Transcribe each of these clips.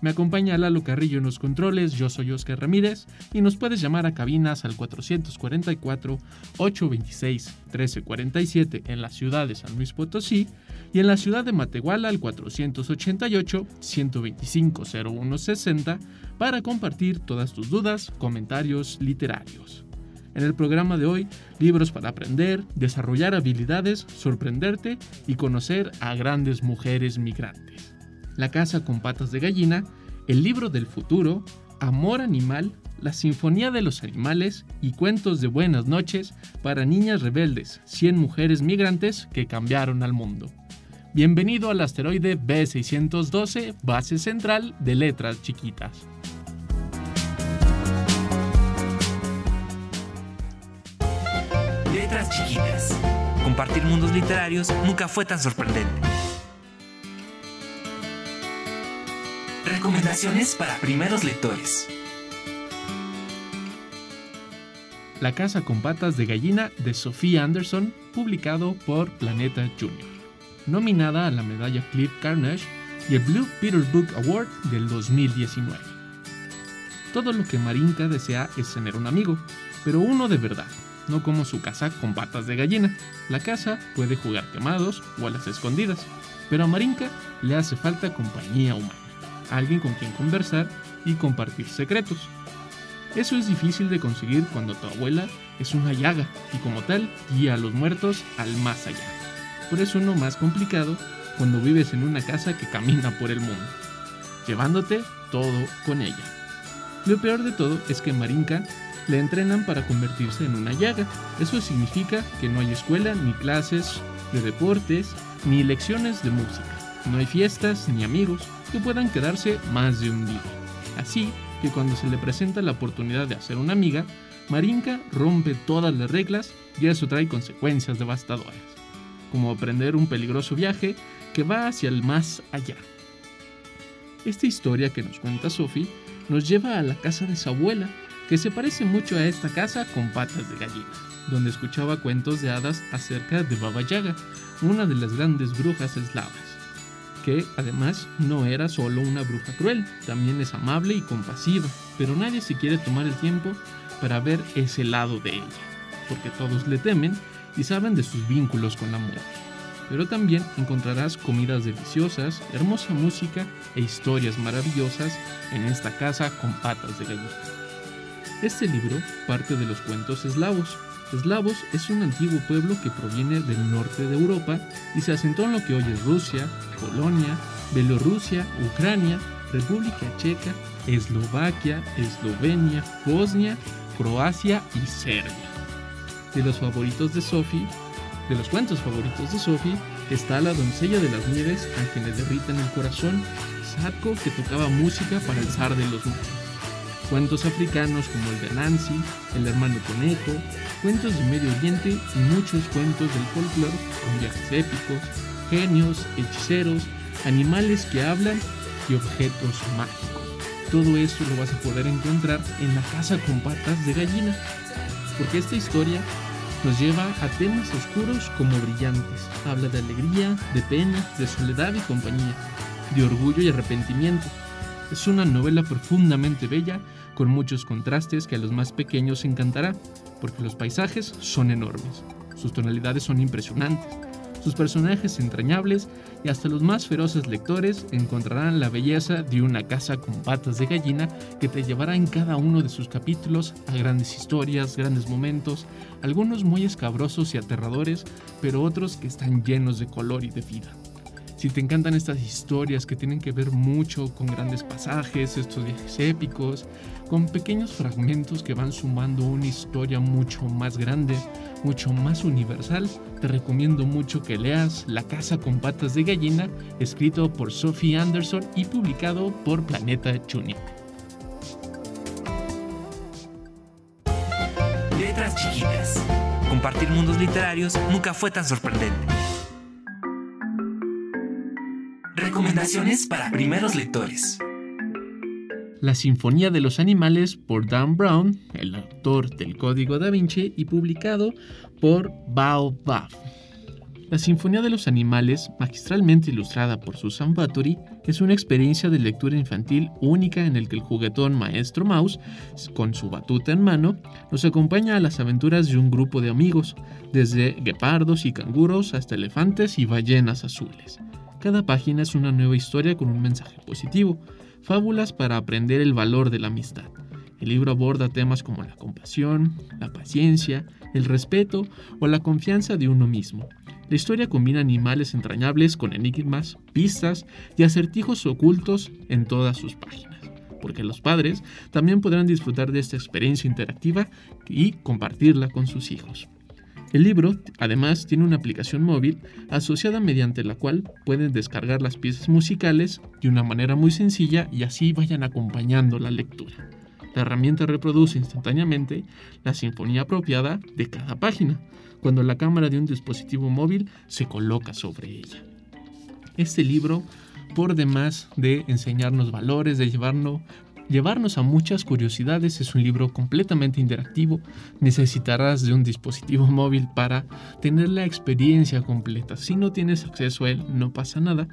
Me acompaña Lalo Carrillo en los controles, yo soy Oscar Ramírez y nos puedes llamar a cabinas al 444-826-1347 en la ciudad de San Luis Potosí y en la ciudad de Matehuala al 488-125-0160 para compartir todas tus dudas, comentarios literarios. En el programa de hoy, libros para aprender, desarrollar habilidades, sorprenderte y conocer a grandes mujeres migrantes. La casa con patas de gallina, El libro del futuro, Amor animal, La sinfonía de los animales y cuentos de buenas noches para niñas rebeldes, 100 mujeres migrantes que cambiaron al mundo. Bienvenido al asteroide B612, base central de letras chiquitas. Letras chiquitas. Compartir mundos literarios nunca fue tan sorprendente. Recomendaciones para primeros lectores. La casa con patas de gallina de Sophie Anderson, publicado por Planeta Junior. Nominada a la medalla Cliff Carnage y el Blue Peter Book Award del 2019. Todo lo que Marinka desea es tener un amigo, pero uno de verdad, no como su casa con patas de gallina. La casa puede jugar quemados o a las escondidas, pero a Marinka le hace falta compañía humana, alguien con quien conversar y compartir secretos. Eso es difícil de conseguir cuando tu abuela es una llaga y como tal guía a los muertos al más allá. Por eso no más complicado cuando vives en una casa que camina por el mundo, llevándote todo con ella. Lo peor de todo es que Marinka le entrenan para convertirse en una llaga. Eso significa que no hay escuela, ni clases de deportes, ni lecciones de música. No hay fiestas ni amigos que puedan quedarse más de un día. Así que cuando se le presenta la oportunidad de hacer una amiga, Marinka rompe todas las reglas y eso trae consecuencias devastadoras, como aprender un peligroso viaje que va hacia el más allá. Esta historia que nos cuenta Sophie nos lleva a la casa de su abuela, que se parece mucho a esta casa con patas de gallina, donde escuchaba cuentos de hadas acerca de Baba Yaga, una de las grandes brujas eslavas, que además no era solo una bruja cruel, también es amable y compasiva, pero nadie se quiere tomar el tiempo para ver ese lado de ella, porque todos le temen y saben de sus vínculos con la muerte. Pero también encontrarás comidas deliciosas, hermosa música e historias maravillosas en esta casa con patas de gallina. Este libro parte de los cuentos eslavos. Eslavos es un antiguo pueblo que proviene del norte de Europa y se asentó en lo que hoy es Rusia, Polonia, Bielorrusia, Ucrania, República Checa, Eslovaquia, Eslovenia, Bosnia, Croacia y Serbia. De los favoritos de Sophie, de los cuentos favoritos de Sophie, está La doncella de las nieves a quien le derriten el corazón, Sadko que tocaba música para el zar de los cuentos africanos como el de Nancy, el hermano conejo, cuentos de Medio Oriente y muchos cuentos del folclore con viajes épicos, genios, hechiceros, animales que hablan y objetos mágicos. Todo esto lo vas a poder encontrar en la casa con patas de gallina, porque esta historia nos lleva a temas oscuros como brillantes. Habla de alegría, de pena, de soledad y compañía, de orgullo y arrepentimiento. Es una novela profundamente bella con muchos contrastes que a los más pequeños encantará, porque los paisajes son enormes, sus tonalidades son impresionantes, sus personajes entrañables y hasta los más feroces lectores encontrarán la belleza de una casa con patas de gallina que te llevará en cada uno de sus capítulos a grandes historias, grandes momentos, algunos muy escabrosos y aterradores, pero otros que están llenos de color y de vida. Si te encantan estas historias que tienen que ver mucho con grandes pasajes, estos viajes épicos, con pequeños fragmentos que van sumando una historia mucho más grande, mucho más universal, te recomiendo mucho que leas La Casa con Patas de Gallina, escrito por Sophie Anderson y publicado por Planeta Junior. Letras chiquitas. Compartir mundos literarios nunca fue tan sorprendente. Recomendaciones para primeros lectores. La Sinfonía de los Animales por Dan Brown, el autor del Código da Vinci y publicado por Baobab. La Sinfonía de los Animales, magistralmente ilustrada por Susan Bathory, es una experiencia de lectura infantil única en el que el juguetón Maestro Mouse, con su batuta en mano, nos acompaña a las aventuras de un grupo de amigos, desde guepardos y canguros hasta elefantes y ballenas azules. Cada página es una nueva historia con un mensaje positivo, fábulas para aprender el valor de la amistad. El libro aborda temas como la compasión, la paciencia, el respeto o la confianza de uno mismo. La historia combina animales entrañables con enigmas, pistas y acertijos ocultos en todas sus páginas, porque los padres también podrán disfrutar de esta experiencia interactiva y compartirla con sus hijos. El libro, además, tiene una aplicación móvil asociada mediante la cual pueden descargar las piezas musicales de una manera muy sencilla y así vayan acompañando la lectura. La herramienta reproduce instantáneamente la sinfonía apropiada de cada página, cuando la cámara de un dispositivo móvil se coloca sobre ella. Este libro, por demás de enseñarnos valores, de llevarnos llevarnos a muchas curiosidades. Es un libro completamente interactivo. Necesitarás de un dispositivo móvil para tener la experiencia completa. Si no tienes acceso a él, no pasa nada.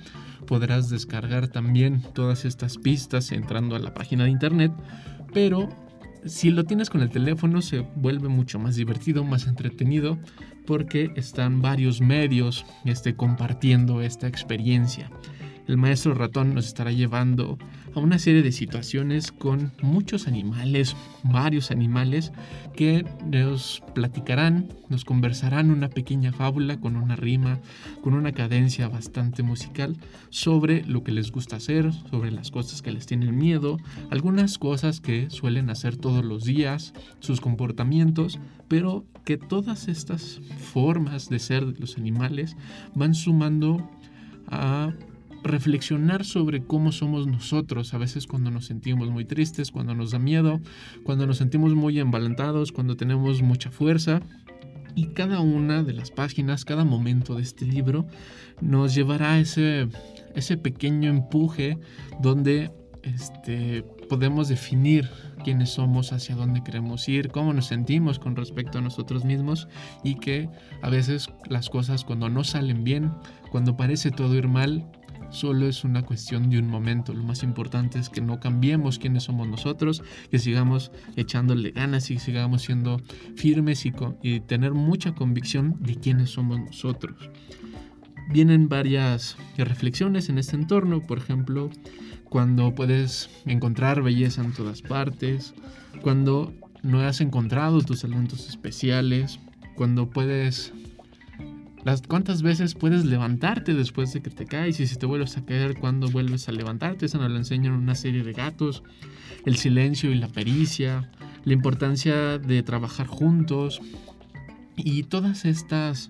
Podrás descargar también todas estas pistas entrando a la página de internet. Pero si lo tienes con el teléfono se vuelve mucho más divertido, más entretenido, porque están varios medios este, compartiendo esta experiencia el maestro ratón nos estará llevando a una serie de situaciones con muchos animales, varios animales, que nos platicarán, nos conversarán una pequeña fábula con una rima, con una cadencia bastante musical sobre lo que les gusta hacer, sobre las cosas que les tienen miedo, algunas cosas que suelen hacer todos los días, sus comportamientos, pero que todas estas formas de ser de los animales van sumando a reflexionar sobre cómo somos nosotros, a veces cuando nos sentimos muy tristes, cuando nos da miedo, cuando nos sentimos muy embalantados, cuando tenemos mucha fuerza. Y cada una de las páginas, cada momento de este libro nos llevará a ese, ese pequeño empuje donde este, podemos definir quiénes somos, hacia dónde queremos ir, cómo nos sentimos con respecto a nosotros mismos y que a veces las cosas cuando no salen bien, cuando parece todo ir mal, solo es una cuestión de un momento. Lo más importante es que no cambiemos quiénes somos nosotros, que sigamos echándole ganas y sigamos siendo firmes y, y tener mucha convicción de quiénes somos nosotros. Vienen varias reflexiones en este entorno, por ejemplo, cuando puedes encontrar belleza en todas partes, cuando no has encontrado tus talentos especiales, cuando puedes ¿Cuántas veces puedes levantarte después de que te caes? Y si te vuelves a caer, ¿cuándo vuelves a levantarte? Eso nos lo enseñan una serie de gatos. El silencio y la pericia. La importancia de trabajar juntos. Y todas estas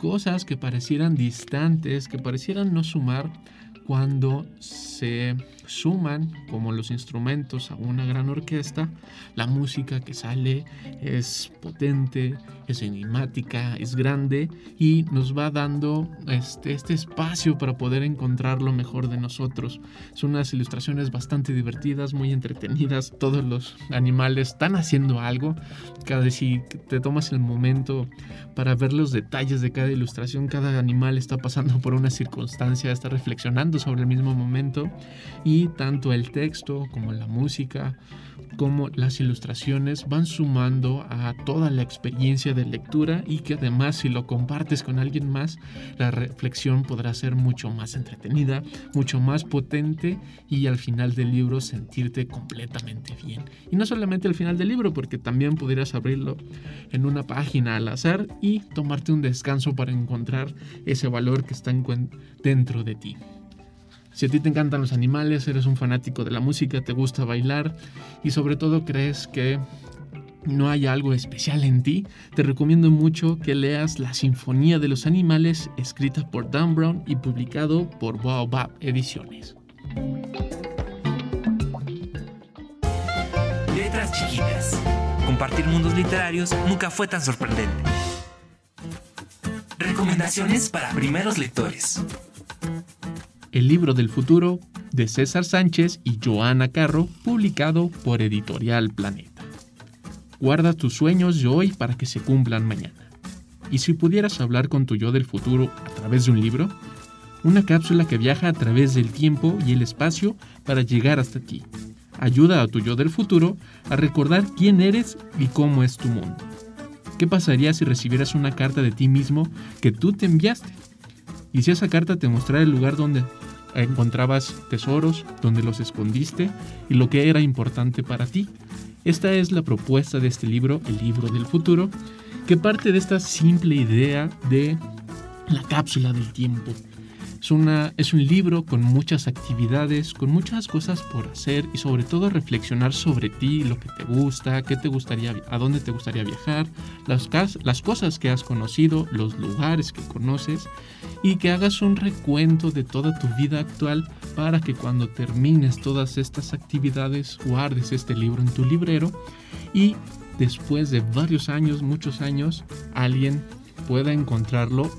cosas que parecieran distantes, que parecieran no sumar, cuando se suman como los instrumentos a una gran orquesta, la música que sale es potente, es enigmática, es grande y nos va dando este, este espacio para poder encontrar lo mejor de nosotros. Son unas ilustraciones bastante divertidas, muy entretenidas, todos los animales están haciendo algo, cada si te tomas el momento para ver los detalles de cada ilustración, cada animal está pasando por una circunstancia, está reflexionando sobre el mismo momento y tanto el texto como la música como las ilustraciones van sumando a toda la experiencia de lectura y que además si lo compartes con alguien más, la reflexión podrá ser mucho más entretenida, mucho más potente y al final del libro sentirte completamente bien. Y no solamente al final del libro, porque también pudieras abrirlo en una página al azar y tomarte un descanso para encontrar ese valor que está dentro de ti. Si a ti te encantan los animales, eres un fanático de la música, te gusta bailar y sobre todo crees que no hay algo especial en ti, te recomiendo mucho que leas La Sinfonía de los Animales, escrita por Dan Brown y publicado por Baobab Ediciones. Letras chiquitas. Compartir mundos literarios nunca fue tan sorprendente. Recomendaciones para primeros lectores. El libro del futuro de César Sánchez y Joana Carro, publicado por Editorial Planeta. Guarda tus sueños de hoy para que se cumplan mañana. ¿Y si pudieras hablar con tu yo del futuro a través de un libro? Una cápsula que viaja a través del tiempo y el espacio para llegar hasta ti. Ayuda a tu yo del futuro a recordar quién eres y cómo es tu mundo. ¿Qué pasaría si recibieras una carta de ti mismo que tú te enviaste? Y si esa carta te mostrara el lugar donde encontrabas tesoros, donde los escondiste y lo que era importante para ti. Esta es la propuesta de este libro, El libro del futuro, que parte de esta simple idea de la cápsula del tiempo. Es, una, es un libro con muchas actividades, con muchas cosas por hacer y sobre todo reflexionar sobre ti, lo que te gusta, qué te gustaría, a dónde te gustaría viajar, las, las cosas que has conocido, los lugares que conoces y que hagas un recuento de toda tu vida actual para que cuando termines todas estas actividades guardes este libro en tu librero y después de varios años, muchos años, alguien pueda encontrarlo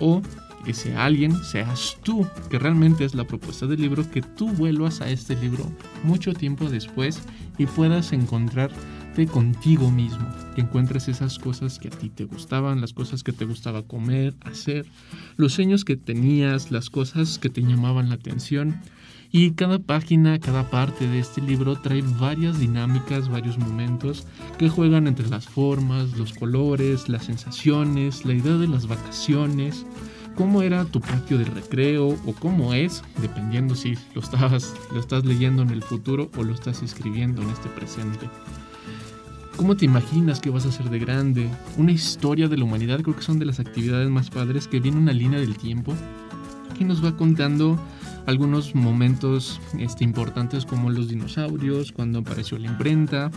o ese alguien seas tú, que realmente es la propuesta del libro, que tú vuelvas a este libro mucho tiempo después y puedas encontrarte contigo mismo, que encuentres esas cosas que a ti te gustaban, las cosas que te gustaba comer, hacer, los sueños que tenías, las cosas que te llamaban la atención. Y cada página, cada parte de este libro trae varias dinámicas, varios momentos que juegan entre las formas, los colores, las sensaciones, la idea de las vacaciones, cómo era tu patio de recreo o cómo es, dependiendo si lo, estabas, lo estás leyendo en el futuro o lo estás escribiendo en este presente. ¿Cómo te imaginas que vas a ser de grande? Una historia de la humanidad creo que son de las actividades más padres que viene una línea del tiempo que nos va contando algunos momentos este, importantes como los dinosaurios, cuando apareció la imprenta,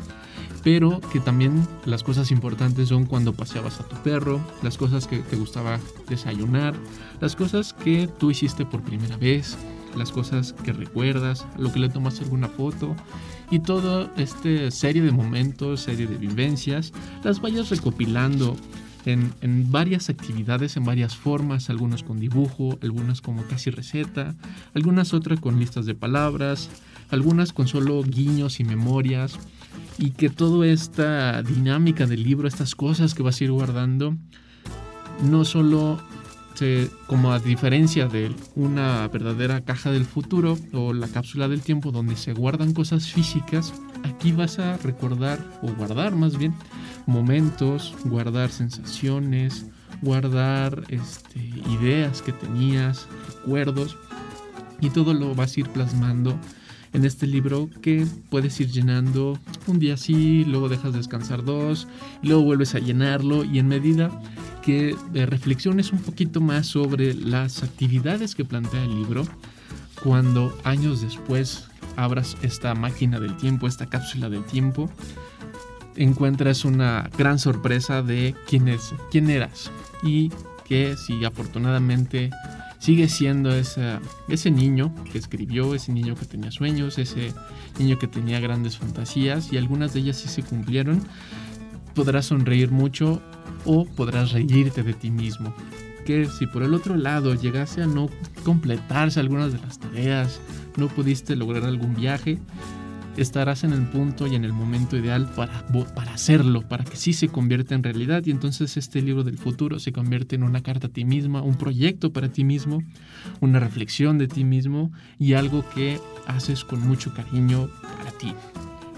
pero que también las cosas importantes son cuando paseabas a tu perro, las cosas que te gustaba desayunar, las cosas que tú hiciste por primera vez, las cosas que recuerdas, lo que le tomaste alguna foto y toda esta serie de momentos, serie de vivencias, las vayas recopilando en, varias actividades, en varias formas, algunos con dibujo, algunas como casi receta, algunas otras con listas de palabras, algunas con solo guiños y memorias, y que toda esta dinámica del libro, estas cosas que vas a ir guardando, no solo como a diferencia de una verdadera caja del futuro o la cápsula del tiempo donde se guardan cosas físicas, aquí vas a recordar o guardar más bien momentos, guardar sensaciones, guardar este, ideas que tenías, recuerdos y todo lo vas a ir plasmando en este libro que puedes ir llenando un día sí, luego dejas descansar dos, luego vuelves a llenarlo y en medida que eh, reflexiones un poquito más sobre las actividades que plantea el libro, cuando años después abras esta máquina del tiempo, esta cápsula del tiempo, encuentras una gran sorpresa de quién es, quién eras y que si afortunadamente sigue siendo ese, ese niño que escribió, ese niño que tenía sueños, ese niño que tenía grandes fantasías y algunas de ellas sí se cumplieron, podrás sonreír mucho o podrás reírte de ti mismo. Que si por el otro lado llegase a no completarse algunas de las tareas, no pudiste lograr algún viaje, estarás en el punto y en el momento ideal para, para hacerlo, para que sí se convierta en realidad y entonces este libro del futuro se convierte en una carta a ti misma, un proyecto para ti mismo, una reflexión de ti mismo y algo que haces con mucho cariño para ti.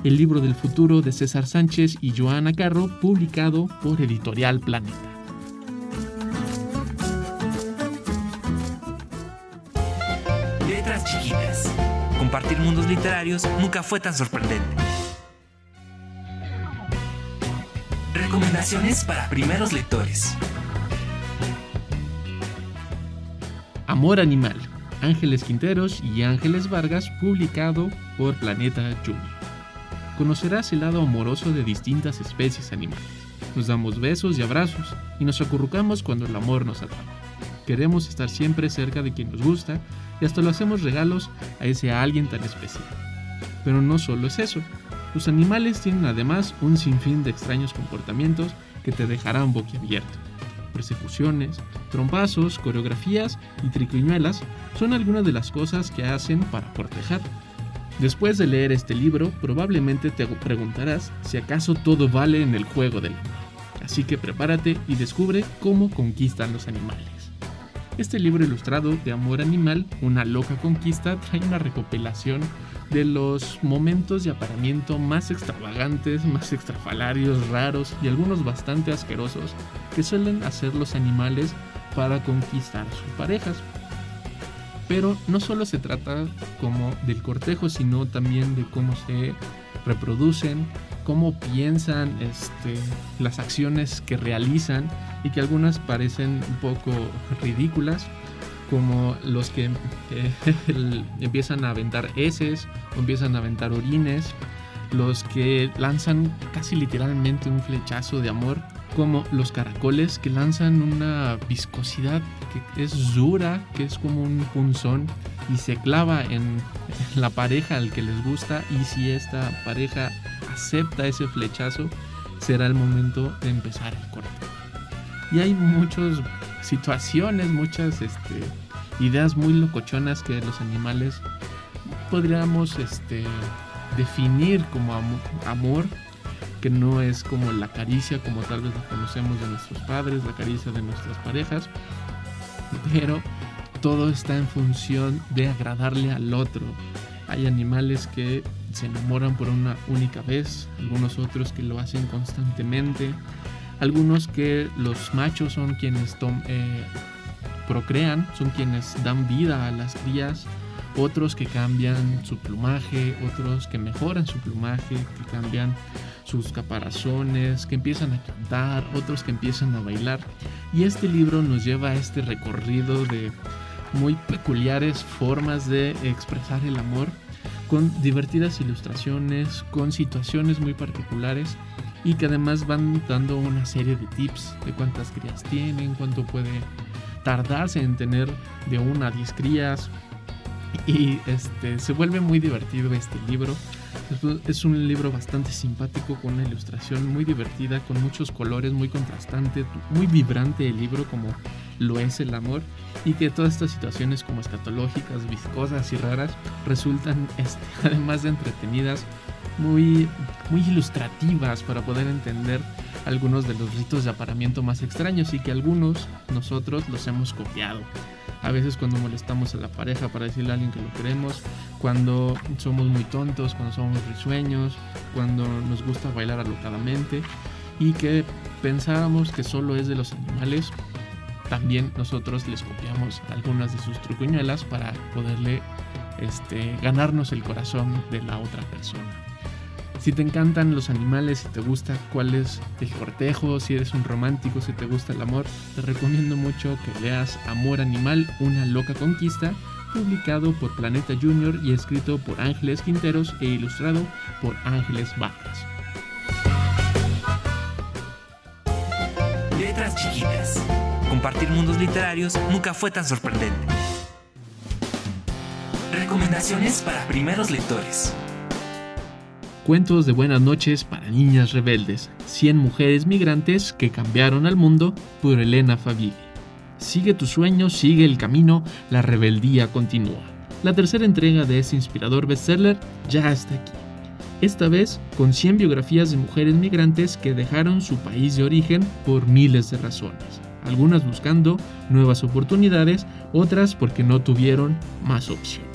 El libro del futuro de César Sánchez y Joana Carro, publicado por Editorial Planeta. Letras chiquitas. Compartir mundos literarios nunca fue tan sorprendente. Recomendaciones para primeros lectores. Amor Animal, Ángeles Quinteros y Ángeles Vargas, publicado por Planeta Junior. Conocerás el lado amoroso de distintas especies animales. Nos damos besos y abrazos y nos acurrucamos cuando el amor nos atrapa. Queremos estar siempre cerca de quien nos gusta y hasta lo hacemos regalos a ese alguien tan especial. Pero no solo es eso. Los animales tienen además un sinfín de extraños comportamientos que te dejarán boquiabierto persecuciones, trompazos, coreografías y triquiñuelas son algunas de las cosas que hacen para cortejar. Después de leer este libro, probablemente te preguntarás si acaso todo vale en el juego del amor. Así que prepárate y descubre cómo conquistan los animales. Este libro ilustrado de Amor Animal, una loca conquista, trae una recopilación de los momentos de aparamiento más extravagantes, más extrafalarios, raros y algunos bastante asquerosos que suelen hacer los animales para conquistar a sus parejas. Pero no solo se trata como del cortejo, sino también de cómo se reproducen, cómo piensan, este, las acciones que realizan y que algunas parecen un poco ridículas como los que eh, empiezan a aventar heces o empiezan a aventar orines, los que lanzan casi literalmente un flechazo de amor, como los caracoles que lanzan una viscosidad que es dura, que es como un punzón y se clava en la pareja al que les gusta y si esta pareja acepta ese flechazo, será el momento de empezar el corte. Y hay muchas situaciones, muchas este, ideas muy locochonas que los animales podríamos este, definir como amor, que no es como la caricia como tal vez la conocemos de nuestros padres, la caricia de nuestras parejas, pero todo está en función de agradarle al otro. Hay animales que se enamoran por una única vez, algunos otros que lo hacen constantemente, algunos que los machos son quienes eh, procrean, son quienes dan vida a las crías, otros que cambian su plumaje, otros que mejoran su plumaje, que cambian sus caparazones, que empiezan a cantar, otros que empiezan a bailar. Y este libro nos lleva a este recorrido de muy peculiares formas de expresar el amor, con divertidas ilustraciones, con situaciones muy particulares y que además van dando una serie de tips de cuántas crías tienen, cuánto puede tardarse en tener de una a 10 crías. Y este, se vuelve muy divertido este libro. Es un libro bastante simpático con una ilustración muy divertida, con muchos colores, muy contrastante, muy vibrante el libro como lo es el amor y que todas estas situaciones como escatológicas, viscosas y raras resultan este, además de entretenidas, muy, muy ilustrativas para poder entender algunos de los ritos de aparamiento más extraños y que algunos nosotros los hemos copiado. A veces cuando molestamos a la pareja para decirle a alguien que lo queremos, cuando somos muy tontos, cuando somos risueños, cuando nos gusta bailar alocadamente y que pensábamos que solo es de los animales, también nosotros les copiamos algunas de sus trucuñuelas para poderle este, ganarnos el corazón de la otra persona. Si te encantan los animales, si te gusta cuál es el cortejo, si eres un romántico, si te gusta el amor, te recomiendo mucho que leas Amor Animal, una loca conquista, publicado por Planeta Junior y escrito por Ángeles Quinteros e ilustrado por Ángeles Vargas. Letras chiquitas. Compartir mundos literarios nunca fue tan sorprendente. Recomendaciones para primeros lectores. Cuentos de buenas noches para niñas rebeldes. 100 mujeres migrantes que cambiaron al mundo por Elena Faville. Sigue tu sueño, sigue el camino, la rebeldía continúa. La tercera entrega de ese inspirador bestseller ya está aquí. esta vez con 100 biografías de mujeres migrantes que dejaron su país de origen por miles de razones, algunas buscando nuevas oportunidades, otras porque no tuvieron más opción.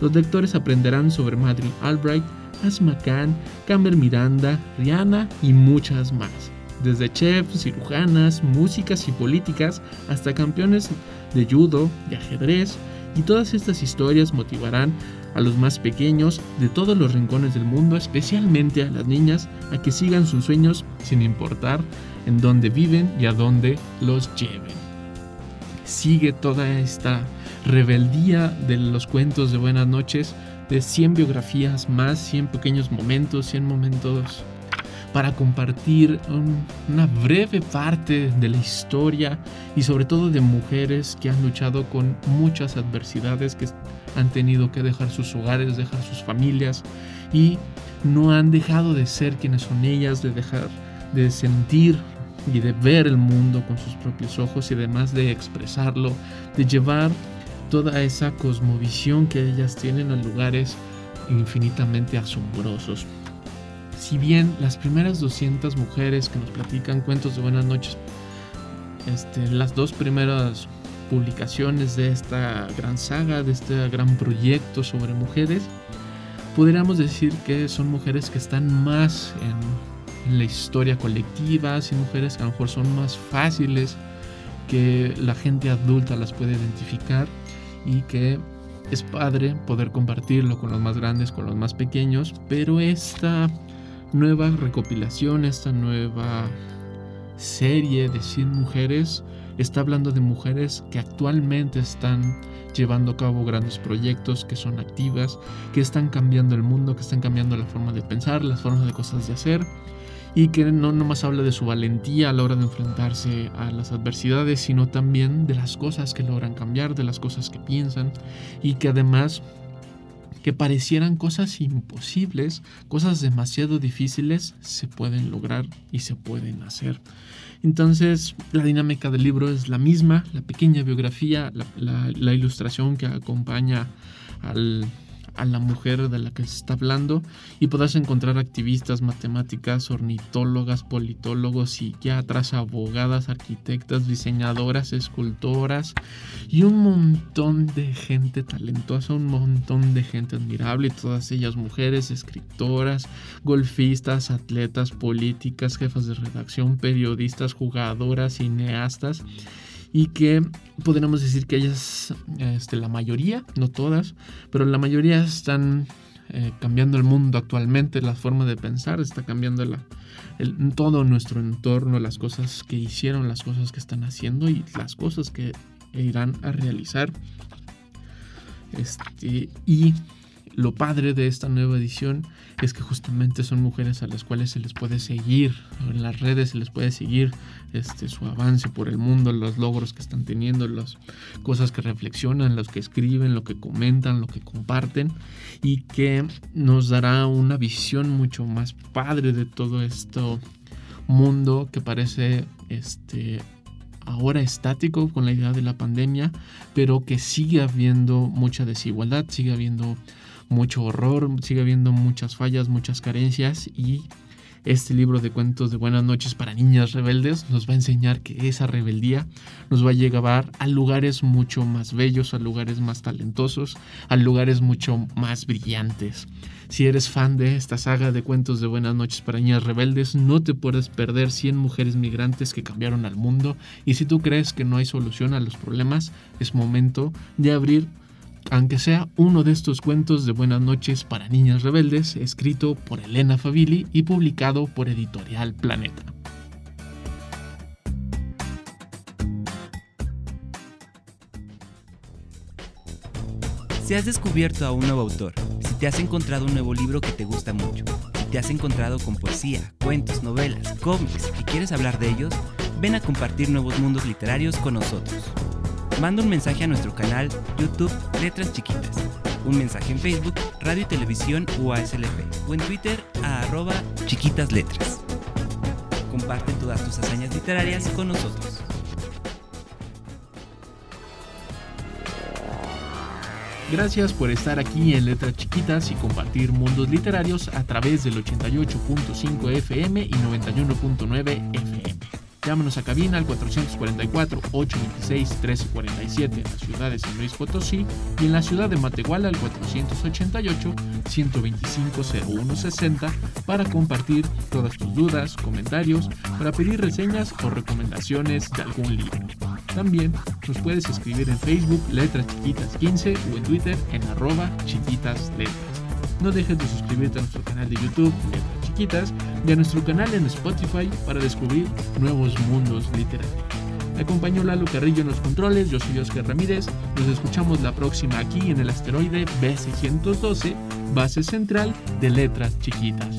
Los lectores aprenderán sobre Madeleine Albright, Asma Khan, Campbell Miranda, Rihanna y muchas más. Desde chefs, cirujanas, músicas y políticas hasta campeones de judo, de ajedrez, y todas estas historias motivarán a los más pequeños de todos los rincones del mundo, especialmente a las niñas, a que sigan sus sueños sin importar en dónde viven y a dónde los lleven. Sigue toda esta rebeldía de los cuentos de buenas noches, de 100 biografías más, 100 pequeños momentos, 100 momentos para compartir una breve parte de la historia y sobre todo de mujeres que han luchado con muchas adversidades, que han tenido que dejar sus hogares, dejar sus familias y no han dejado de ser quienes son ellas, de dejar de sentir y de ver el mundo con sus propios ojos y además de expresarlo, de llevar toda esa cosmovisión que ellas tienen a lugares infinitamente asombrosos. Si bien las primeras 200 mujeres que nos platican cuentos de buenas noches, este, las dos primeras publicaciones de esta gran saga, de este gran proyecto sobre mujeres, podríamos decir que son mujeres que están más en, en la historia colectiva, son mujeres que a lo mejor son más fáciles, que la gente adulta las puede identificar y que es padre poder compartirlo con los más grandes, con los más pequeños, pero esta nueva recopilación, esta nueva serie de 100 mujeres, está hablando de mujeres que actualmente están llevando a cabo grandes proyectos, que son activas, que están cambiando el mundo, que están cambiando la forma de pensar, las formas de cosas de hacer y que no nomás habla de su valentía a la hora de enfrentarse a las adversidades, sino también de las cosas que logran cambiar, de las cosas que piensan y que además que parecieran cosas imposibles, cosas demasiado difíciles, se pueden lograr y se pueden hacer. Entonces, la dinámica del libro es la misma, la pequeña biografía, la, la ilustración que acompaña al, a la mujer de la que se está hablando y podrás encontrar activistas, matemáticas, ornitólogas, politólogos, psiquiatras, abogadas, arquitectas, diseñadoras, escultoras y un montón de gente talentosa, un montón de gente admirable y todas ellas mujeres, escritoras, golfistas, atletas, políticas, jefas de redacción, periodistas, jugadoras, cineastas y que podríamos decir que ellas, este, la mayoría, no todas, pero la mayoría están eh, cambiando el mundo actualmente, la forma de pensar está cambiando la, todo nuestro entorno, las cosas que hicieron, las cosas que están haciendo y las cosas que irán a realizar. Este, y lo padre de esta nueva edición es que justamente son mujeres a las cuales se les puede seguir en las redes, se les puede seguir este, su avance por el mundo, los logros que están teniendo, las cosas que reflexionan, los que escriben, lo que comentan, lo que comparten y que nos dará una visión mucho más padre de todo esto mundo que parece este ahora estático con la idea de la pandemia, pero que sigue habiendo mucha desigualdad, sigue habiendo mucho horror, sigue habiendo muchas fallas, muchas carencias y este libro de cuentos de buenas noches para niñas rebeldes nos va a enseñar que esa rebeldía nos va a llevar a lugares mucho más bellos, a lugares más talentosos, a lugares mucho más brillantes. Si eres fan de esta saga de cuentos de buenas noches para niñas rebeldes, no te puedes perder 100 mujeres migrantes que cambiaron al mundo y si tú crees que no hay solución a los problemas, es momento de abrir aunque sea uno de estos cuentos de buenas noches para niñas rebeldes, escrito por Elena Favilli y publicado por Editorial Planeta. Si has descubierto a un nuevo autor, si te has encontrado un nuevo libro que te gusta mucho, si te has encontrado con poesía, cuentos, novelas, cómics y quieres hablar de ellos, ven a compartir nuevos mundos literarios con nosotros. Manda un mensaje a nuestro canal YouTube Letras Chiquitas, un mensaje en Facebook, Radio y Televisión UASLP o en Twitter a arroba chiquitas. Comparte todas tus hazañas literarias con nosotros. Gracias por estar aquí en Letras Chiquitas y compartir mundos literarios a través del 88.5 FM y 91.9 FM. Llámanos a cabina al 444-826-1347 en la ciudad de San Luis Potosí y en la ciudad de Matehuala al 488-125-0160 para compartir todas tus dudas, comentarios, para pedir reseñas o recomendaciones de algún libro. También nos puedes escribir en Facebook Letras Chiquitas 15 o en Twitter en arroba chiquitas. No dejes de suscribirte a nuestro canal de YouTube Letras Chiquitas y a nuestro canal en Spotify para descubrir nuevos mundos literarios. Me acompañó Lalo Carrillo en los controles, yo soy Oscar Ramírez, nos escuchamos la próxima aquí en el asteroide B612, base central de Letras Chiquitas.